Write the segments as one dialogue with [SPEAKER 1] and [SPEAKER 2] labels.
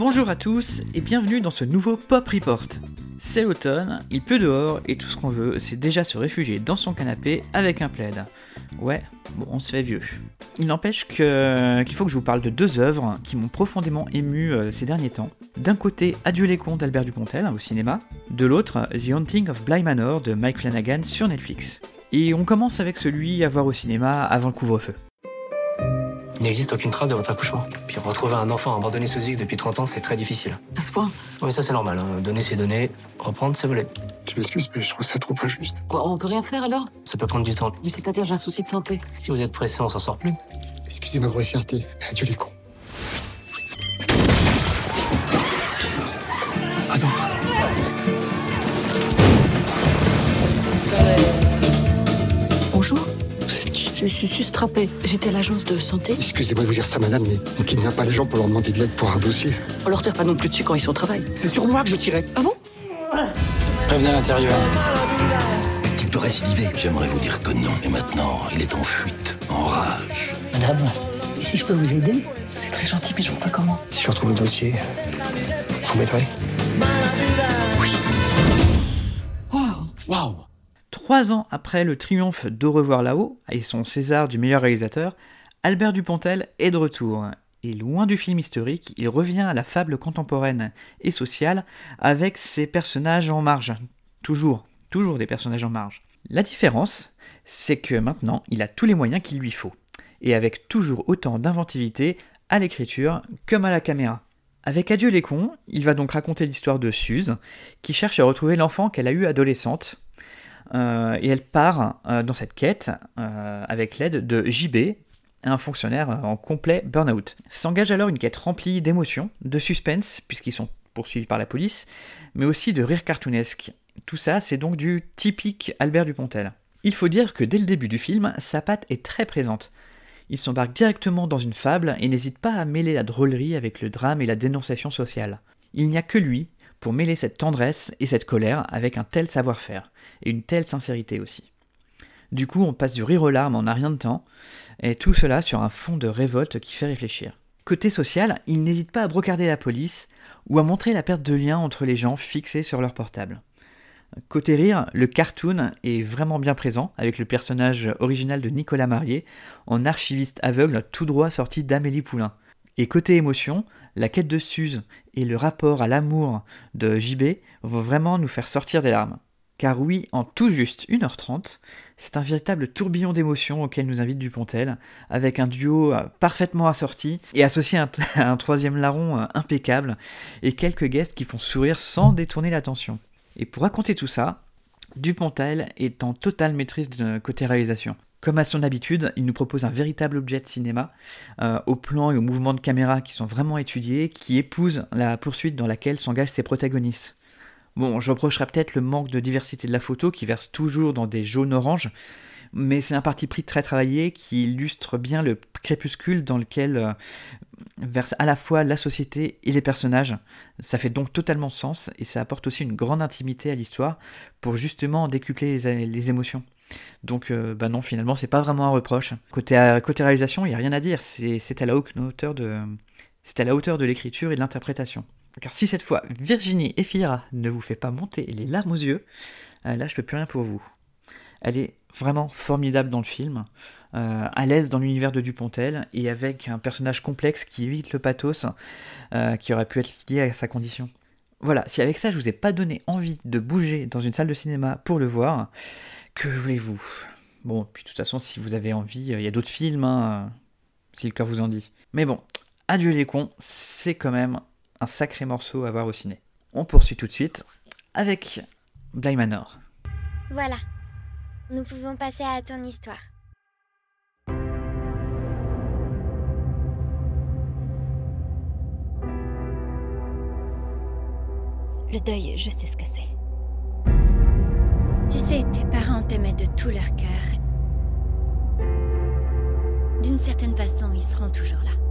[SPEAKER 1] Bonjour à tous et bienvenue dans ce nouveau Pop Report. C'est l'automne, il pleut dehors et tout ce qu'on veut, c'est déjà se réfugier dans son canapé avec un plaid. Ouais, bon, on se fait vieux. Il n'empêche qu'il faut que je vous parle de deux œuvres qui m'ont profondément ému euh, ces derniers temps. D'un côté, Adieu les contes d'Albert Dupontel au cinéma, de l'autre, The Haunting of Bly Manor de Mike Flanagan sur Netflix. Et on commence avec celui à voir au cinéma avant le couvre-feu.
[SPEAKER 2] Il n'existe aucune trace de votre accouchement. Puis retrouver un enfant abandonné sous X depuis 30 ans, c'est très difficile.
[SPEAKER 3] À ce point
[SPEAKER 2] Oui, ça c'est normal. hein. Donner c'est donner, reprendre c'est voler.
[SPEAKER 4] Je m'excuse, mais je trouve ça trop injuste.
[SPEAKER 3] Quoi, on peut rien faire alors?
[SPEAKER 2] Ça peut prendre du temps.
[SPEAKER 3] Mais c'est-à-dire, j'ai un souci de santé.
[SPEAKER 2] Si vous êtes pressé, on s'en sort plus.
[SPEAKER 4] Excusez ma grossièreté. Adieu les cons.
[SPEAKER 3] Je suis sustrappée. J'étais à l'agence de santé.
[SPEAKER 4] Excusez-moi de vous dire ça, madame, mais on kidnappe pas les gens pour leur demander de l'aide pour un dossier.
[SPEAKER 3] On leur tire pas non plus dessus quand ils sont au travail.
[SPEAKER 4] C'est sur moi que je tirais.
[SPEAKER 3] Ah bon?
[SPEAKER 2] Prévenez à l'intérieur.
[SPEAKER 5] Est-ce qu'il peut récidiver? J'aimerais vous dire que non. Et maintenant, il est en fuite, en rage.
[SPEAKER 3] Madame, si je peux vous aider C'est très gentil, mais je vois pas comment.
[SPEAKER 4] Si je retrouve le dossier, vous m'aiderez?
[SPEAKER 3] Waouh
[SPEAKER 1] Trois ans après le triomphe d'Au revoir là-haut et son César du meilleur réalisateur, Albert Dupontel est de retour. Et loin du film historique, il revient à la fable contemporaine et sociale avec ses personnages en marge. Toujours, toujours des personnages en marge. La différence, c'est que maintenant, il a tous les moyens qu'il lui faut. Et avec toujours autant d'inventivité à l'écriture comme à la caméra. Avec Adieu les cons, il va donc raconter l'histoire de Suze, qui cherche à retrouver l'enfant qu'elle a eu adolescente, et elle part euh, dans cette quête euh, avec l'aide de JB, un fonctionnaire en complet burn-out. S'engage alors une quête remplie d'émotions, de suspense, puisqu'ils sont poursuivis par la police, mais aussi de rire cartoonesque. Tout ça, c'est donc du typique Albert Dupontel. Il faut dire que dès le début du film, sa patte est très présente. Il s'embarque directement dans une fable et n'hésite pas à mêler la drôlerie avec le drame et la dénonciation sociale. Il n'y a que lui pour mêler cette tendresse et cette colère avec un tel savoir-faire, et une telle sincérité aussi. Du coup, on passe du rire aux larmes en un rien de temps, et tout cela sur un fond de révolte qui fait réfléchir. Côté social, il n'hésite pas à brocarder la police ou à montrer la perte de lien entre les gens fixés sur leur portable. Côté rire, le cartoon est vraiment bien présent avec le personnage original de Nicolas Marié en archiviste aveugle tout droit sorti d'Amélie Poulain. Et côté émotion, la quête de Suze et le rapport à l'amour de JB vont vraiment nous faire sortir des larmes. Car oui, en tout juste 1h30, c'est un véritable tourbillon d'émotions auquel nous invite Dupontel, avec un duo euh, parfaitement assorti et associé à un, troisième larron euh, impeccable, et quelques guests qui font sourire sans détourner l'attention. Et pour raconter tout ça, Dupontel est en totale maîtrise de côté réalisation. Comme à son habitude, il nous propose un véritable objet de cinéma, euh, aux plans et aux mouvements de caméra qui sont vraiment étudiés, qui épousent la poursuite dans laquelle s'engagent ses protagonistes. Bon, je reprocherai peut-être le manque de diversité de la photo qui verse toujours dans des jaunes oranges, mais c'est un parti pris très travaillé qui illustre bien le crépuscule dans lequel euh, verse à la fois la société et les personnages. Ça fait donc totalement sens et ça apporte aussi une grande intimité à l'histoire pour justement décupler les émotions. Donc, euh, bah non, finalement, c'est pas vraiment un reproche. Côté, euh, réalisation, il n'y a rien à dire. C'est à la hauteur de, l'écriture et de l'interprétation. Car si cette fois Virginie Efira ne vous fait pas monter les larmes aux yeux, euh, là je peux plus rien pour vous. Elle est vraiment formidable dans le film, à l'aise dans l'univers de Dupontel et avec un personnage complexe qui évite le pathos qui aurait pu être lié à sa condition. Voilà, si avec ça je vous ai pas donné envie de bouger dans une salle de cinéma pour le voir, que voulez-vous? Bon, puis de toute façon, si vous avez envie, il y a d'autres films, hein, si le cœur vous en dit. Mais bon, Adieu les cons, c'est quand même un sacré morceau à voir au ciné. On poursuit tout de suite avec Bly Manor.
[SPEAKER 6] Voilà. Nous pouvons passer à ton histoire.
[SPEAKER 7] Le deuil, je sais ce que c'est. Tu sais, tes parents t'aimaient de tout leur cœur. D'une certaine façon, ils seront toujours là.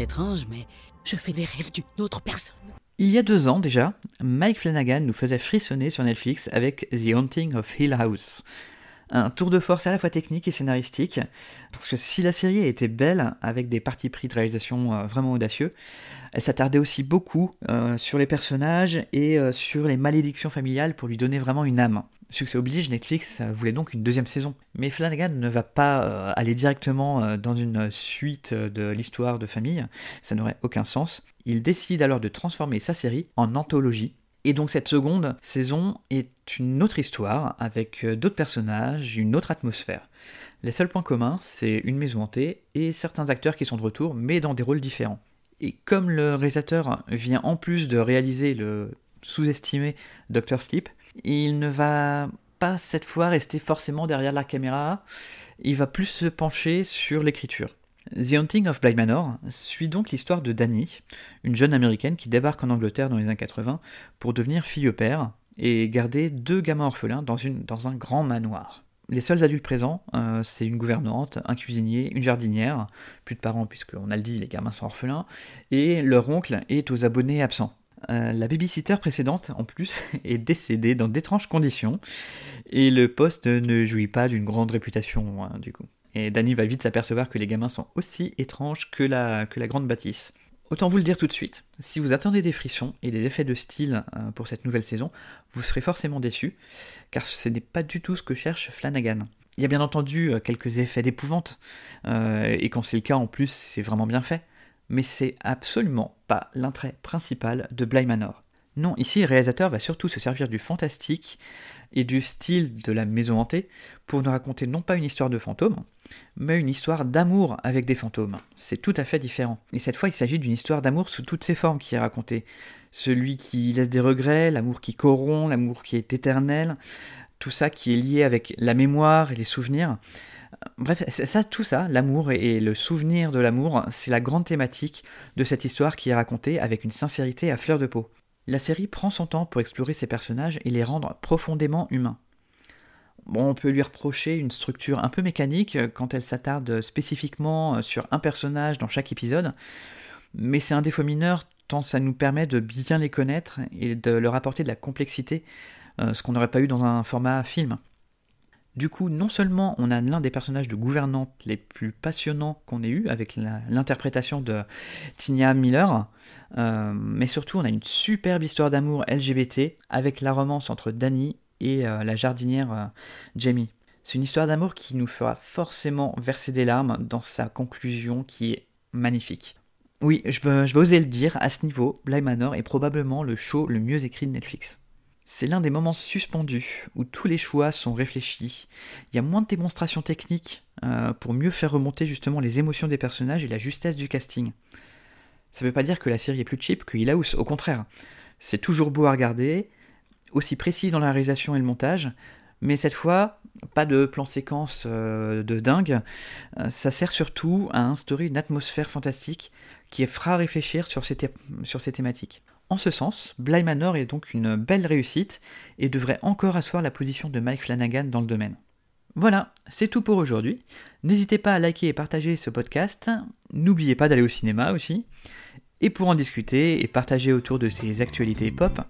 [SPEAKER 3] Étrange, mais je fais rêves d'une autre personne.
[SPEAKER 1] Il y a deux ans déjà, Mike Flanagan nous faisait frissonner sur Netflix avec The Haunting of Hill House. Un tour de force à la fois technique et scénaristique, parce que si la série était belle, avec des parties pris de réalisation euh, vraiment audacieux, elle s'attardait aussi beaucoup euh, sur les personnages et euh, sur les malédictions familiales pour lui donner vraiment une âme. Succès oblige, Netflix voulait donc une deuxième saison. Mais Flanagan ne va pas euh, aller directement euh, dans une suite de l'histoire de famille, ça n'aurait aucun sens. Il décide alors de transformer sa série en anthologie. Et donc cette seconde saison est une autre histoire, avec euh, d'autres personnages, une autre atmosphère. Les seuls points communs, c'est une maison hantée et certains acteurs qui sont de retour, mais dans des rôles différents. Et comme le réalisateur vient en plus de réaliser le sous-estimé Dr. Sleep, il ne va pas cette fois rester forcément derrière la caméra, il va plus se pencher sur l'écriture. The Haunting of Bly Manor suit donc l'histoire de Dani, une jeune américaine qui débarque en Angleterre dans les années 80 pour devenir fille au père et garder deux gamins orphelins dans, une, un grand manoir. Les seuls adultes présents, euh, c'est une gouvernante, un cuisinier, une jardinière, plus de parents puisqu'on a le dit, les gamins sont orphelins, et leur oncle est aux abonnés absents. Euh, la babysitter précédente, en plus, est décédée dans d'étranges conditions, et le poste ne jouit pas d'une grande réputation, hein, du coup. Et Danny va vite s'apercevoir que les gamins sont aussi étranges que la, grande bâtisse. Autant vous le dire tout de suite, si vous attendez des frissons et des effets de style euh, pour cette nouvelle saison, vous serez forcément déçus, car ce n'est pas du tout ce que cherche Flanagan. Il y a bien entendu euh, quelques effets d'épouvante, et quand c'est le cas en plus, c'est vraiment bien fait mais c'est absolument pas l'intérêt principal de Bly Manor. Non, ici le réalisateur va surtout se servir du fantastique et du style de la maison hantée pour nous raconter non pas une histoire de fantômes, mais une histoire d'amour avec des fantômes. C'est tout à fait différent. Et cette fois, il s'agit d'une histoire d'amour sous toutes ses formes qui est racontée. Celui qui laisse des regrets, l'amour qui corrompt, l'amour qui est éternel, tout ça qui est lié avec la mémoire et les souvenirs. Bref, ça, tout ça, l'amour et le souvenir de l'amour, c'est la grande thématique de cette histoire qui est racontée avec une sincérité à fleur de peau. La série prend son temps pour explorer ses personnages et les rendre profondément humains. Bon, on peut lui reprocher une structure un peu mécanique quand elle s'attarde spécifiquement sur un personnage dans chaque épisode, mais c'est un défaut mineur tant ça nous permet de bien les connaître et de leur apporter de la complexité, euh, ce qu'on n'aurait pas eu dans un format film. Du coup, non seulement on a l'un des personnages de gouvernante les plus passionnants qu'on ait eu avec l'interprétation de Tinia Miller, euh, mais surtout on a une superbe histoire d'amour LGBT avec la romance entre Danny et euh, la jardinière euh, Jamie. C'est une histoire d'amour qui nous fera forcément verser des larmes dans sa conclusion qui est magnifique. Oui, je veux oser le dire, à ce niveau, Bly Manor est probablement le show le mieux écrit de Netflix. C'est l'un des moments suspendus où tous les choix sont réfléchis. Il y a moins de démonstrations techniques euh, pour mieux faire remonter justement les émotions des personnages et la justesse du casting. Ça ne veut pas dire que la série est plus cheap que Hill au contraire. C'est toujours beau à regarder, aussi précis dans la réalisation et le montage, mais cette fois, pas de plan séquence euh, de dingue. Euh, ça sert surtout à instaurer une atmosphère fantastique qui fera réfléchir sur ces thématiques. En ce sens, Bly Manor est donc une belle réussite et devrait encore asseoir la position de Mike Flanagan dans le domaine. Voilà, c'est tout pour aujourd'hui. N'hésitez pas à liker et partager ce podcast. N'oubliez pas d'aller au cinéma aussi. Et pour en discuter et partager autour de ces actualités pop,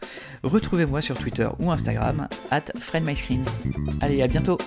[SPEAKER 1] retrouvez-moi sur Twitter ou Instagram, at FriendMyScreen. Allez, à bientôt